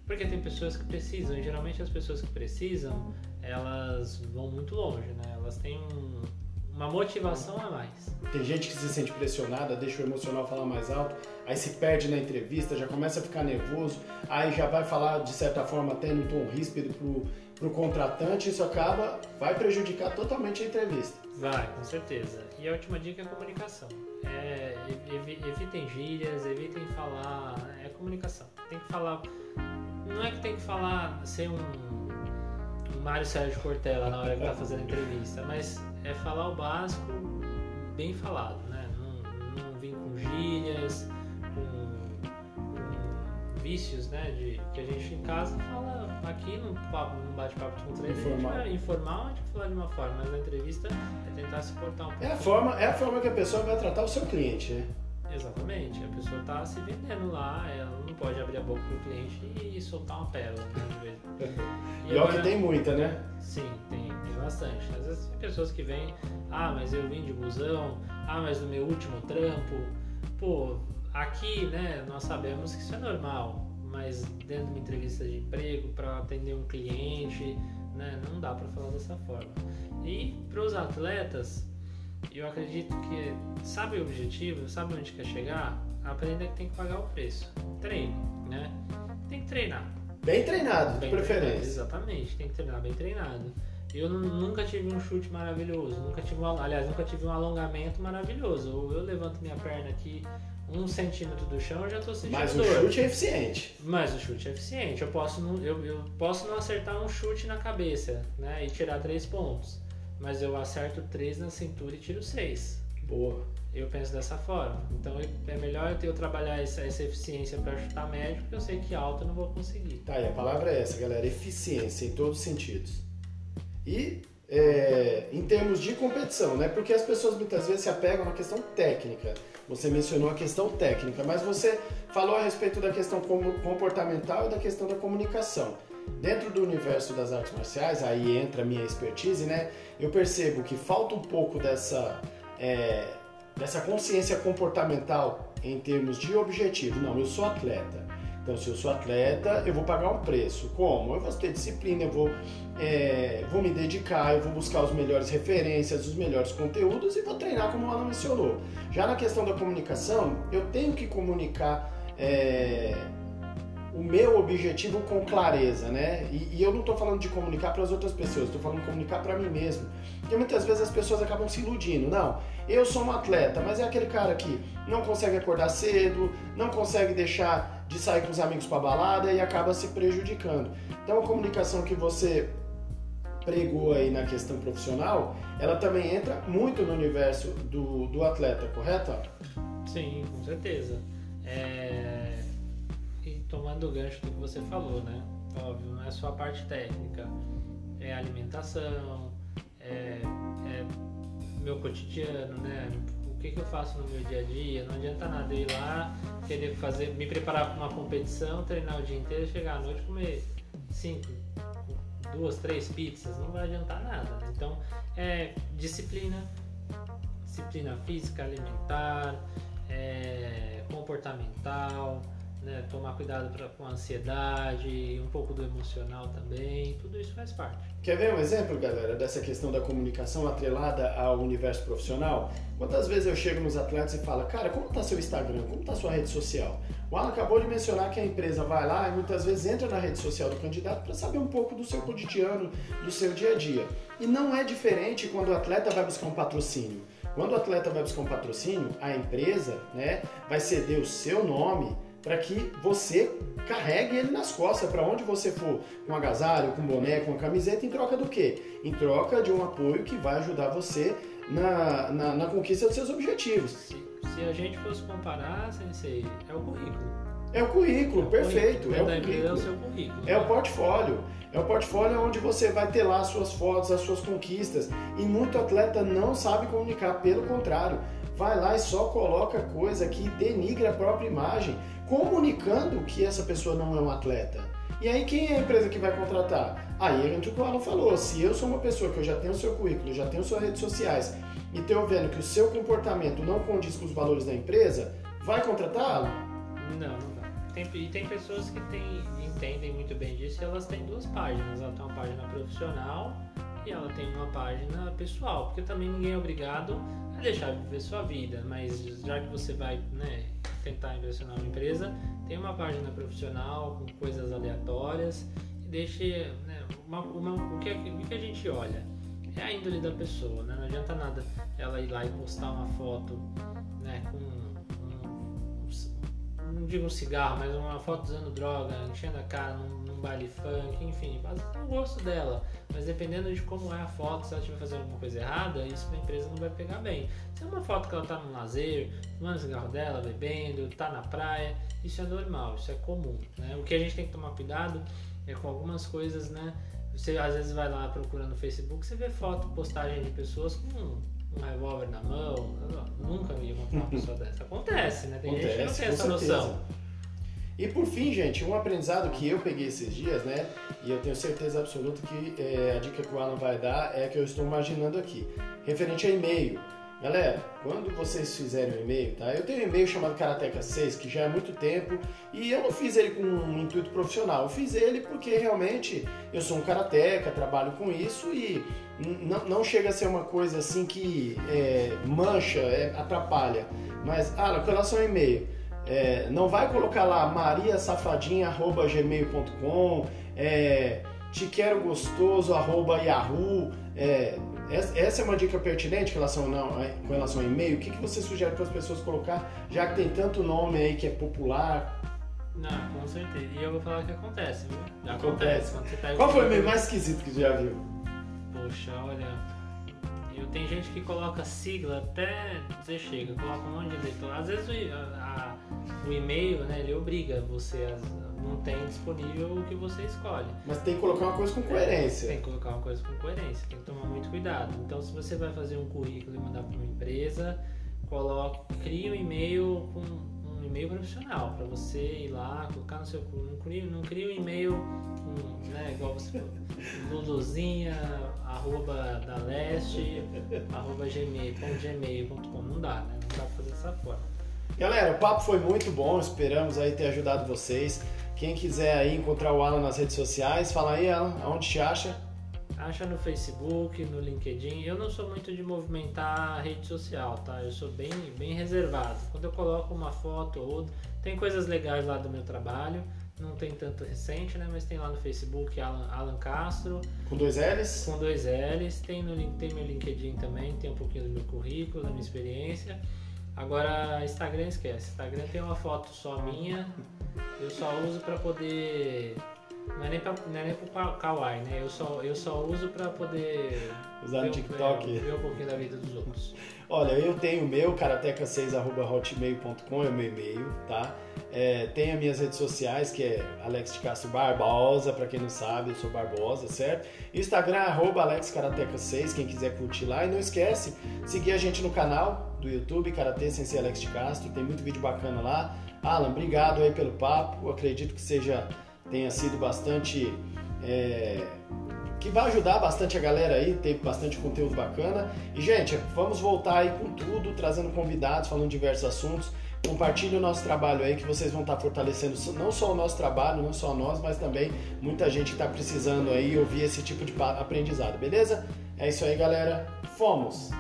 Speaker 2: porque tem pessoas que precisam, e geralmente as pessoas que precisam, elas vão muito longe, né? Elas têm um, uma motivação a mais.
Speaker 1: Tem gente que se sente pressionada, deixa o emocional falar mais alto, aí se perde na entrevista, já começa a ficar nervoso, aí já vai falar de certa forma até no tom ríspido pro, pro contratante, isso acaba, vai prejudicar totalmente a entrevista.
Speaker 2: Vai, com certeza. E a última dica é a comunicação. É, evitem gírias, evitem falar, é comunicação. Tem que falar, não é que tem que falar, ser um Mário Sérgio Cortella na hora que tá fazendo a entrevista, mas é falar o básico bem falado, né? Não, não vir com gírias, com, com, vícios, né? De, que a gente em casa fala aqui num, num bate-papo três, informal. A gente vai, informal a gente vai falar de uma forma, mas na entrevista é tentar se portar um pouco.
Speaker 1: É a forma, é a forma que a pessoa vai tratar o seu cliente, né?
Speaker 2: Exatamente, a pessoa está se vendendo lá, ela não pode abrir a boca pro cliente e soltar uma pérola, né? *laughs*
Speaker 1: E, e agora, que tem muita, né?
Speaker 2: Sim, tem, tem bastante. Às vezes tem pessoas que vêm, ah, mas eu vim de busão, ah, mas no meu último trampo, pô, aqui, né, nós sabemos que isso é normal, mas dentro de uma entrevista de emprego, para atender um cliente, né, não dá para falar dessa forma. E para os atletas, eu acredito que sabe o objetivo, sabe onde quer chegar, aprenda que tem que pagar o preço. Treine, né? Tem que treinar.
Speaker 1: Bem treinado, bem de preferência. Treinado,
Speaker 2: exatamente, tem que treinar bem treinado. Eu nunca tive um chute maravilhoso, nunca tive um, aliás, nunca tive um alongamento maravilhoso. Ou eu levanto minha perna aqui um centímetro do chão, eu já estou sentindo
Speaker 1: Mas o chute é eficiente.
Speaker 2: Mas o chute é eficiente. Eu posso não, eu, eu posso não acertar um chute na cabeça, né, e tirar três pontos mas eu acerto 3 na cintura e tiro 6.
Speaker 1: Boa.
Speaker 2: Eu penso dessa forma. Então é melhor eu, trabalhar essa, essa eficiência para chutar médio, porque eu sei que alto eu não vou conseguir.
Speaker 1: Tá, e a palavra é essa, galera: eficiência em todos os sentidos. E é, em termos de competição, né? Porque as pessoas muitas vezes se apegam na questão técnica. Você mencionou a questão técnica, mas você falou a respeito da questão comportamental e da questão da comunicação. Dentro do universo das artes marciais, aí entra a minha expertise, né? Eu percebo que falta um pouco dessa, é, dessa consciência comportamental em termos de objetivo. Não, eu sou atleta. Então, se eu sou atleta, eu vou pagar um preço. Como? Eu vou ter disciplina, eu vou, é, vou me dedicar, eu vou buscar os melhores referências, os melhores conteúdos e vou treinar como Ana mencionou. Já na questão da comunicação, eu tenho que comunicar. É, o meu objetivo com clareza, né? E, e eu não estou falando de comunicar para as outras pessoas, estou falando de comunicar para mim mesmo. Porque muitas vezes as pessoas acabam se iludindo. Não, eu sou um atleta, mas é aquele cara que não consegue acordar cedo, não consegue deixar de sair com os amigos para balada e acaba se prejudicando. Então a comunicação que você pregou aí na questão profissional, ela também entra muito no universo do, do atleta, correto?
Speaker 2: Sim, com certeza. É tomando o gancho do que você falou, né? Óbvio, não é só a parte técnica, é alimentação, é, é meu cotidiano, né? O que, que eu faço no meu dia a dia? Não adianta nada ir lá, querer fazer, me preparar para uma competição, treinar o dia inteiro, chegar à noite comer cinco, duas, três pizzas, não vai adiantar nada. Né? Então, é disciplina, disciplina física, alimentar, é, comportamental, né, tomar cuidado pra, com a ansiedade, um pouco do emocional também, tudo isso faz parte.
Speaker 1: Quer ver um exemplo, galera, dessa questão da comunicação atrelada ao universo profissional? Quantas vezes eu chego nos atletas e falo, cara, como está seu Instagram? Como está sua rede social? O Alan acabou de mencionar que a empresa vai lá e muitas vezes entra na rede social do candidato para saber um pouco do seu cotidiano, do seu dia a dia. E não é diferente quando o atleta vai buscar um patrocínio. Quando o atleta vai buscar um patrocínio, a empresa né, vai ceder o seu nome para que você carregue ele nas costas para onde você for, com agasalho, com boné, com camiseta, em troca do quê? Em troca de um apoio que vai ajudar você na, na, na conquista dos seus objetivos.
Speaker 2: Se, se, a gente fosse comparar, Sensei, é o currículo.
Speaker 1: É o currículo, é o perfeito.
Speaker 2: Currículo.
Speaker 1: É o
Speaker 2: currículo. É o seu currículo.
Speaker 1: É o portfólio. É o portfólio onde você vai ter lá as suas fotos, as suas conquistas. E muito atleta não sabe comunicar, pelo contrário, vai lá e só coloca coisa que denigra a própria imagem, comunicando que essa pessoa não é um atleta. E aí quem é a empresa que vai contratar? Aí entra o que o Alan falou, se eu sou uma pessoa que eu já tenho o seu currículo, já tenho suas redes sociais e estou vendo que o seu comportamento não condiz com os valores da empresa, vai contratá-lo?
Speaker 2: Não, não vai. Tem, e tem pessoas que tem, entendem muito bem disso e elas têm duas páginas. Ela tem uma página profissional e ela tem uma página pessoal, porque também ninguém é obrigado deixar viver sua vida, mas já que você vai né, tentar impressionar uma empresa, tem uma página profissional com coisas aleatórias e deixe né, uma, uma, o, que, o que a gente olha é a índole da pessoa, né? não adianta nada ela ir lá e postar uma foto né, com não digo um cigarro, mas uma foto usando droga, enchendo a cara num baile funk, enfim, faz o gosto dela. Mas dependendo de como é a foto, se ela estiver fazendo alguma coisa errada, isso a empresa não vai pegar bem. Se é uma foto que ela tá no lazer, fumando cigarro dela, bebendo, tá na praia, isso é normal, isso é comum. Né? O que a gente tem que tomar cuidado é com algumas coisas, né? Você às vezes vai lá procurando no Facebook, você vê foto, postagem de pessoas com um revólver na mão. Eu nunca encontrar uma pessoa dessa. Acontece, né? Tem Acontece, gente que não tem essa certeza. noção.
Speaker 1: E por fim, gente, um aprendizado que eu peguei esses dias, né? E eu tenho certeza absoluta que é, a dica que o Alan vai dar é que eu estou imaginando aqui. Referente a e-mail. Galera, quando vocês fizerem um e-mail, tá? Eu tenho um e-mail chamado Karateka 6, que já é muito tempo, e eu não fiz ele com um intuito profissional. Eu fiz ele porque realmente eu sou um karateca, trabalho com isso e não, não chega a ser uma coisa assim que é, mancha, é, atrapalha. Mas, ah, com relação ao e-mail, é, não vai colocar lá mariasafadinha.gmail.com, é, te quero gostoso, arroba yahoo, é, essa é uma dica pertinente com relação, não, com relação ao e-mail. O que, que você sugere para as pessoas colocar, já que tem tanto nome aí que é popular?
Speaker 2: Não, com certeza. E eu vou falar que acontece, viu? Já acontece. acontece.
Speaker 1: Qual foi o e-mail mais esquisito que você já viu?
Speaker 2: Poxa, olha. Eu, tem gente que coloca sigla até dizer chega, coloca um monte de letra. Às vezes o, a, o e-mail, né, ele obriga você a não tem disponível o que você escolhe.
Speaker 1: Mas tem que colocar uma coisa com coerência.
Speaker 2: Tem que colocar uma coisa com coerência, tem que tomar muito cuidado. Então, se você vai fazer um currículo e mandar para uma empresa, coloque, crie um e-mail com um e-mail profissional para você ir lá, colocar no seu não crie, não crie um e-mail um, né, igual você *laughs* luluzinha arroba da leste arroba gmail.gmail.com não dá, né? Não dá pra fazer dessa forma.
Speaker 1: Galera, o papo foi muito bom, esperamos aí ter ajudado vocês. Quem quiser aí encontrar o Alan nas redes sociais, fala aí, Alan, aonde te acha?
Speaker 2: Acha no Facebook, no LinkedIn. Eu não sou muito de movimentar a rede social, tá? Eu sou bem, bem reservado. Quando eu coloco uma foto ou outra, tem coisas legais lá do meu trabalho. Não tem tanto recente, né? Mas tem lá no Facebook Alan, Alan Castro.
Speaker 1: Com dois L's?
Speaker 2: Com dois L's. Tem, no, tem meu LinkedIn também, tem um pouquinho do meu currículo, da minha experiência. Agora, Instagram esquece. Instagram tem uma foto só minha. Eu só uso para poder. Não é nem, pra, não é nem pro Kawaii, né? Eu só, eu só uso para poder.
Speaker 1: Usar no TikTok.
Speaker 2: Ver, ver um pouquinho da vida dos outros.
Speaker 1: Olha, eu tenho o meu, karateca6.hotmail.com é o meu e-mail, tá? É, tem as minhas redes sociais, que é Alex de Castro Barbosa, para quem não sabe, eu sou Barbosa, certo? Instagram, arroba AlexKarateca6, quem quiser curtir lá. E não esquece, seguir a gente no canal do YouTube, Karatê Sensei Alex de Castro, tem muito vídeo bacana lá. Alan, obrigado aí pelo papo, eu acredito que seja, tenha sido bastante... É, que vai ajudar bastante a galera aí, teve bastante conteúdo bacana. E, gente, vamos voltar aí com tudo, trazendo convidados, falando diversos assuntos. Compartilhe o nosso trabalho aí, que vocês vão estar fortalecendo não só o nosso trabalho, não só nós, mas também muita gente que está precisando aí ouvir esse tipo de aprendizado, beleza? É isso aí, galera. Fomos!